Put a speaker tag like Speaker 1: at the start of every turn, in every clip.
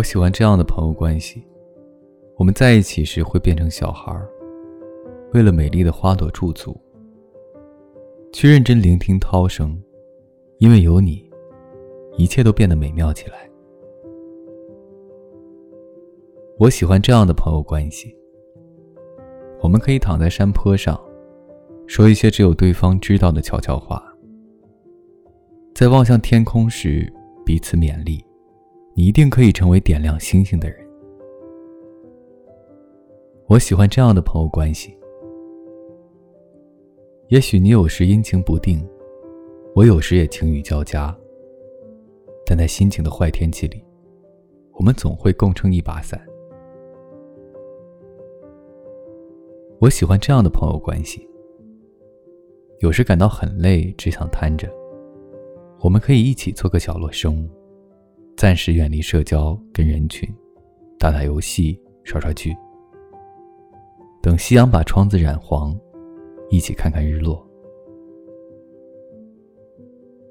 Speaker 1: 我喜欢这样的朋友关系。我们在一起时会变成小孩儿，为了美丽的花朵驻足，去认真聆听涛声，因为有你，一切都变得美妙起来。我喜欢这样的朋友关系。我们可以躺在山坡上，说一些只有对方知道的悄悄话，在望向天空时彼此勉励：你一定可以成为点亮星星的人。我喜欢这样的朋友关系。也许你有时阴晴不定，我有时也晴雨交加。但在心情的坏天气里，我们总会共撑一把伞。我喜欢这样的朋友关系。有时感到很累，只想瘫着，我们可以一起做个角落生物，暂时远离社交跟人群，打打游戏，刷刷剧。等夕阳把窗子染黄，一起看看日落。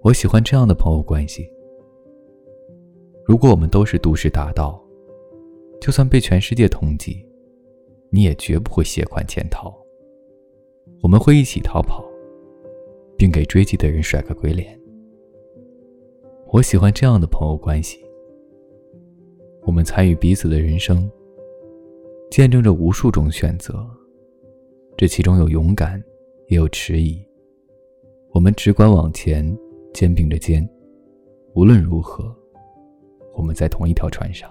Speaker 1: 我喜欢这样的朋友关系。如果我们都是都市大盗，就算被全世界通缉，你也绝不会携款潜逃。我们会一起逃跑，并给追击的人甩个鬼脸。我喜欢这样的朋友关系。我们参与彼此的人生。见证着无数种选择，这其中有勇敢，也有迟疑。我们只管往前，肩并着肩。无论如何，我们在同一条船上。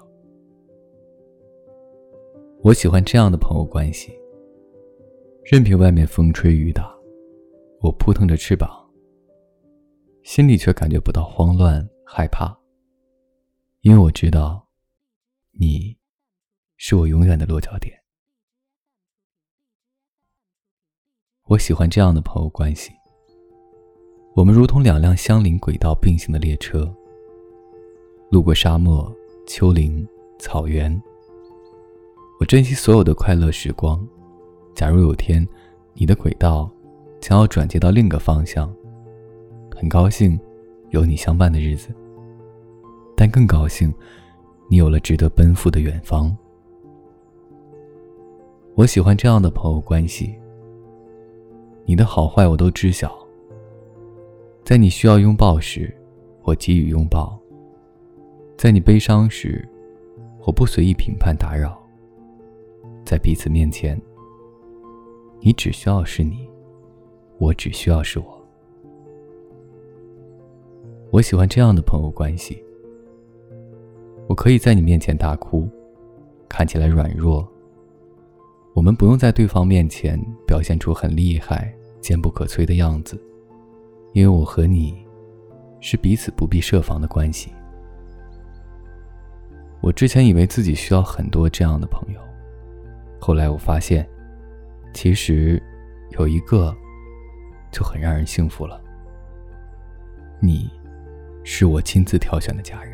Speaker 1: 我喜欢这样的朋友关系。任凭外面风吹雨打，我扑腾着翅膀，心里却感觉不到慌乱害怕，因为我知道，你。是我永远的落脚点。我喜欢这样的朋友关系。我们如同两辆相邻轨道并行的列车，路过沙漠、丘陵、草原。我珍惜所有的快乐时光。假如有天，你的轨道将要转接到另一个方向，很高兴有你相伴的日子，但更高兴你有了值得奔赴的远方。我喜欢这样的朋友关系。你的好坏我都知晓。在你需要拥抱时，我给予拥抱；在你悲伤时，我不随意评判打扰。在彼此面前，你只需要是你，我只需要是我。我喜欢这样的朋友关系。我可以在你面前大哭，看起来软弱。我们不用在对方面前表现出很厉害、坚不可摧的样子，因为我和你是彼此不必设防的关系。我之前以为自己需要很多这样的朋友，后来我发现，其实有一个就很让人幸福了。你，是我亲自挑选的家人。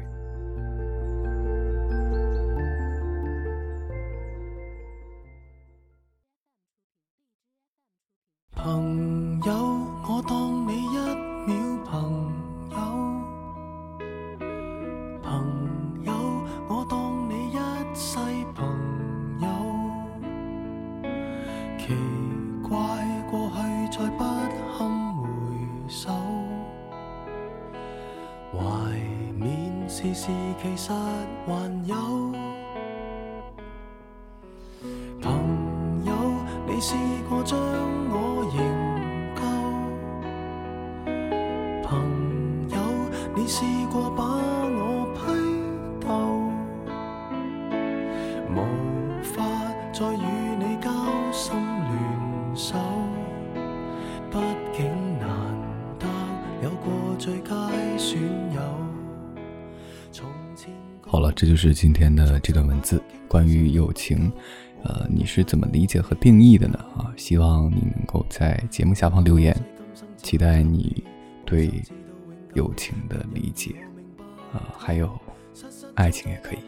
Speaker 2: 事其实还有。朋友，你试过将
Speaker 1: 好了，这就是今天的这段文字，关于友情，呃，你是怎么理解和定义的呢？啊，希望你能够在节目下方留言，期待你对。友情的理解，啊，还有爱情也可以。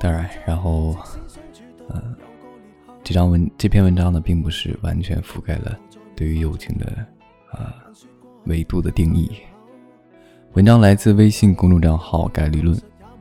Speaker 1: 当然，然后，嗯，这张文这篇文章呢，并不是完全覆盖了对于友情的啊维度的定义。文章来自微信公众账号“概率论”，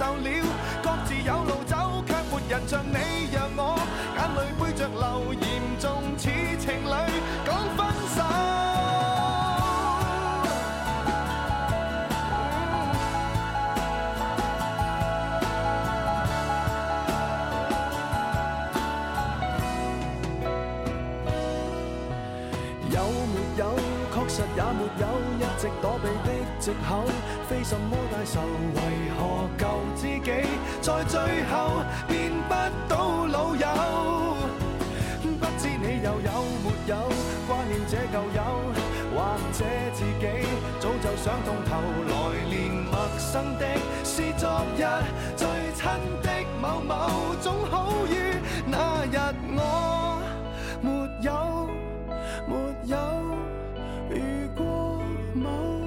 Speaker 2: 受了，各自有路走，却没人像你让我眼泪背着流，严重似情侣讲分手。有没有？确实也没有一直躲避藉口，非什么大仇，为何旧知己在最后变不到老友？不知你又有没有挂念这旧友，或者自己早就想通透，来年陌生的是昨日最亲的某某，总好于那日我没有没有遇过某。